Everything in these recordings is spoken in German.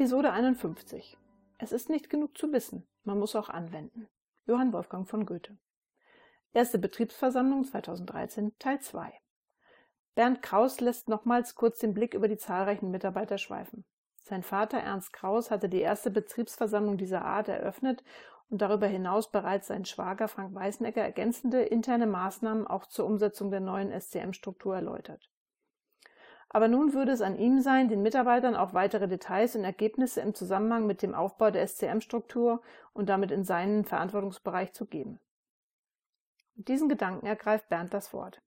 Episode 51. Es ist nicht genug zu wissen, man muss auch anwenden. Johann Wolfgang von Goethe. Erste Betriebsversammlung 2013, Teil 2. Bernd Kraus lässt nochmals kurz den Blick über die zahlreichen Mitarbeiter schweifen. Sein Vater Ernst Kraus hatte die erste Betriebsversammlung dieser Art eröffnet und darüber hinaus bereits sein Schwager Frank Weißnecker ergänzende interne Maßnahmen auch zur Umsetzung der neuen SCM-Struktur erläutert. Aber nun würde es an ihm sein, den Mitarbeitern auch weitere Details und Ergebnisse im Zusammenhang mit dem Aufbau der SCM-Struktur und damit in seinen Verantwortungsbereich zu geben. Mit diesen Gedanken ergreift Bernd das Wort.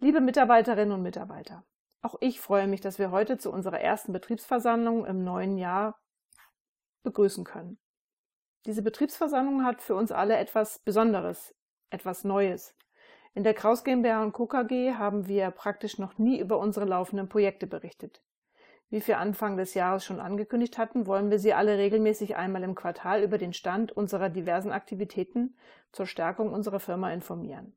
Liebe Mitarbeiterinnen und Mitarbeiter, auch ich freue mich, dass wir heute zu unserer ersten Betriebsversammlung im neuen Jahr begrüßen können. Diese Betriebsversammlung hat für uns alle etwas Besonderes, etwas Neues. In der Kraus GmbH und Co. KG haben wir praktisch noch nie über unsere laufenden Projekte berichtet. Wie wir Anfang des Jahres schon angekündigt hatten, wollen wir Sie alle regelmäßig einmal im Quartal über den Stand unserer diversen Aktivitäten zur Stärkung unserer Firma informieren.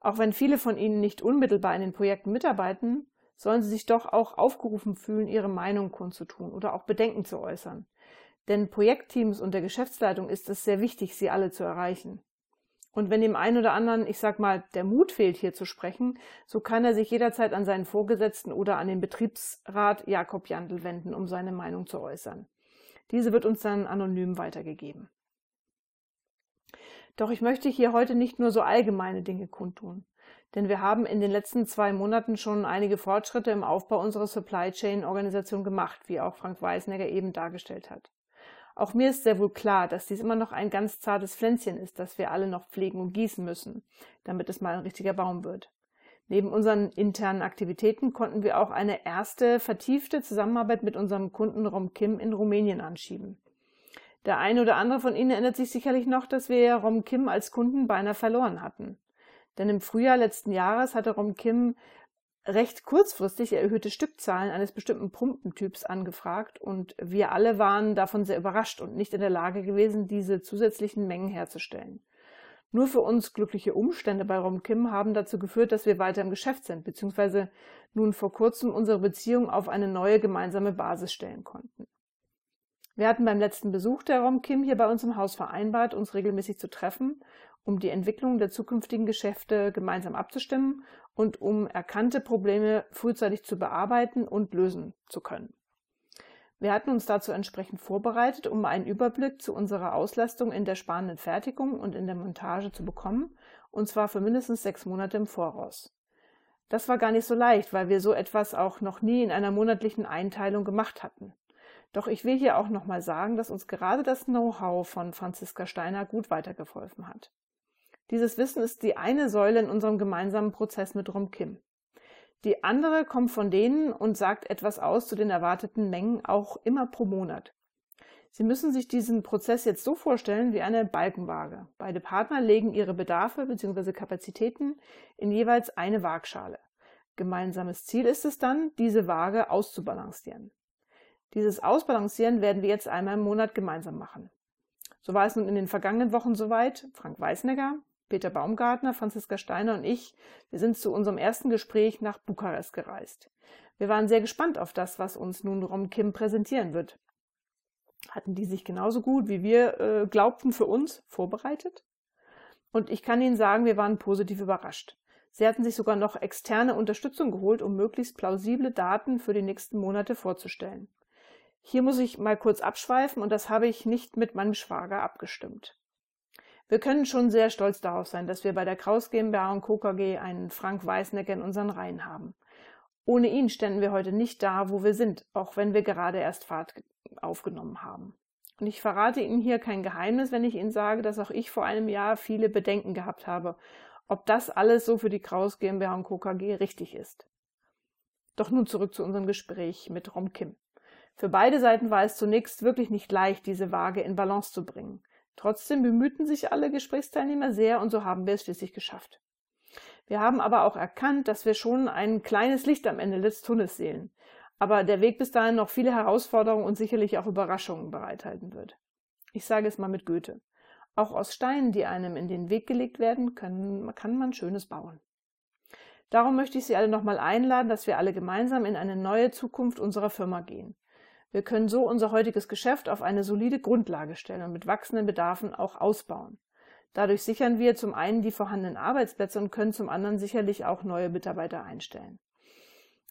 Auch wenn viele von Ihnen nicht unmittelbar in den Projekten mitarbeiten, sollen Sie sich doch auch aufgerufen fühlen, Ihre Meinung kundzutun oder auch Bedenken zu äußern. Denn Projektteams und der Geschäftsleitung ist es sehr wichtig, sie alle zu erreichen. Und wenn dem einen oder anderen, ich sag mal, der Mut fehlt, hier zu sprechen, so kann er sich jederzeit an seinen Vorgesetzten oder an den Betriebsrat Jakob Jandl wenden, um seine Meinung zu äußern. Diese wird uns dann anonym weitergegeben. Doch ich möchte hier heute nicht nur so allgemeine Dinge kundtun, denn wir haben in den letzten zwei Monaten schon einige Fortschritte im Aufbau unserer Supply Chain Organisation gemacht, wie auch Frank Weisnegger eben dargestellt hat. Auch mir ist sehr wohl klar, dass dies immer noch ein ganz zartes Pflänzchen ist, das wir alle noch pflegen und gießen müssen, damit es mal ein richtiger Baum wird. Neben unseren internen Aktivitäten konnten wir auch eine erste vertiefte Zusammenarbeit mit unserem Kunden Rom Kim in Rumänien anschieben. Der eine oder andere von Ihnen erinnert sich sicherlich noch, dass wir Rom Kim als Kunden beinahe verloren hatten. Denn im Frühjahr letzten Jahres hatte Rom Kim recht kurzfristig erhöhte Stückzahlen eines bestimmten Pumpentyps angefragt und wir alle waren davon sehr überrascht und nicht in der Lage gewesen, diese zusätzlichen Mengen herzustellen. Nur für uns glückliche Umstände bei Romkim haben dazu geführt, dass wir weiter im Geschäft sind, beziehungsweise nun vor kurzem unsere Beziehung auf eine neue gemeinsame Basis stellen konnten. Wir hatten beim letzten Besuch der Romkim hier bei uns im Haus vereinbart, uns regelmäßig zu treffen, um die Entwicklung der zukünftigen Geschäfte gemeinsam abzustimmen und um erkannte Probleme frühzeitig zu bearbeiten und lösen zu können. Wir hatten uns dazu entsprechend vorbereitet, um einen Überblick zu unserer Auslastung in der sparenden Fertigung und in der Montage zu bekommen, und zwar für mindestens sechs Monate im Voraus. Das war gar nicht so leicht, weil wir so etwas auch noch nie in einer monatlichen Einteilung gemacht hatten. Doch ich will hier auch nochmal sagen, dass uns gerade das Know-how von Franziska Steiner gut weitergeholfen hat. Dieses Wissen ist die eine Säule in unserem gemeinsamen Prozess mit Rom Kim. Die andere kommt von denen und sagt etwas aus zu den erwarteten Mengen auch immer pro Monat. Sie müssen sich diesen Prozess jetzt so vorstellen wie eine Balkenwaage. Beide Partner legen ihre Bedarfe bzw. Kapazitäten in jeweils eine Waagschale. Gemeinsames Ziel ist es dann, diese Waage auszubalancieren. Dieses Ausbalancieren werden wir jetzt einmal im Monat gemeinsam machen. So war es nun in den vergangenen Wochen soweit. Frank Weißnegger, Peter Baumgartner, Franziska Steiner und ich, wir sind zu unserem ersten Gespräch nach Bukarest gereist. Wir waren sehr gespannt auf das, was uns nun Rom Kim präsentieren wird. Hatten die sich genauso gut, wie wir äh, glaubten, für uns vorbereitet? Und ich kann Ihnen sagen, wir waren positiv überrascht. Sie hatten sich sogar noch externe Unterstützung geholt, um möglichst plausible Daten für die nächsten Monate vorzustellen. Hier muss ich mal kurz abschweifen und das habe ich nicht mit meinem Schwager abgestimmt. Wir können schon sehr stolz darauf sein, dass wir bei der Kraus GmbH und Co. Einen Frank Weißnecker in unseren Reihen haben. Ohne ihn ständen wir heute nicht da, wo wir sind, auch wenn wir gerade erst Fahrt aufgenommen haben. Und ich verrate Ihnen hier kein Geheimnis, wenn ich Ihnen sage, dass auch ich vor einem Jahr viele Bedenken gehabt habe, ob das alles so für die Kraus GmbH und Co. Richtig ist. Doch nun zurück zu unserem Gespräch mit Rom Kim. Für beide Seiten war es zunächst wirklich nicht leicht, diese Waage in Balance zu bringen. Trotzdem bemühten sich alle Gesprächsteilnehmer sehr und so haben wir es schließlich geschafft. Wir haben aber auch erkannt, dass wir schon ein kleines Licht am Ende des Tunnels sehen. Aber der Weg bis dahin noch viele Herausforderungen und sicherlich auch Überraschungen bereithalten wird. Ich sage es mal mit Goethe. Auch aus Steinen, die einem in den Weg gelegt werden, können, kann man Schönes bauen. Darum möchte ich Sie alle nochmal einladen, dass wir alle gemeinsam in eine neue Zukunft unserer Firma gehen. Wir können so unser heutiges Geschäft auf eine solide Grundlage stellen und mit wachsenden Bedarfen auch ausbauen. Dadurch sichern wir zum einen die vorhandenen Arbeitsplätze und können zum anderen sicherlich auch neue Mitarbeiter einstellen.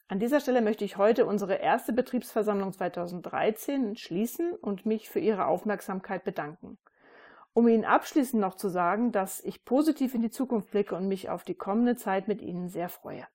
An dieser Stelle möchte ich heute unsere erste Betriebsversammlung 2013 schließen und mich für Ihre Aufmerksamkeit bedanken. Um Ihnen abschließend noch zu sagen, dass ich positiv in die Zukunft blicke und mich auf die kommende Zeit mit Ihnen sehr freue.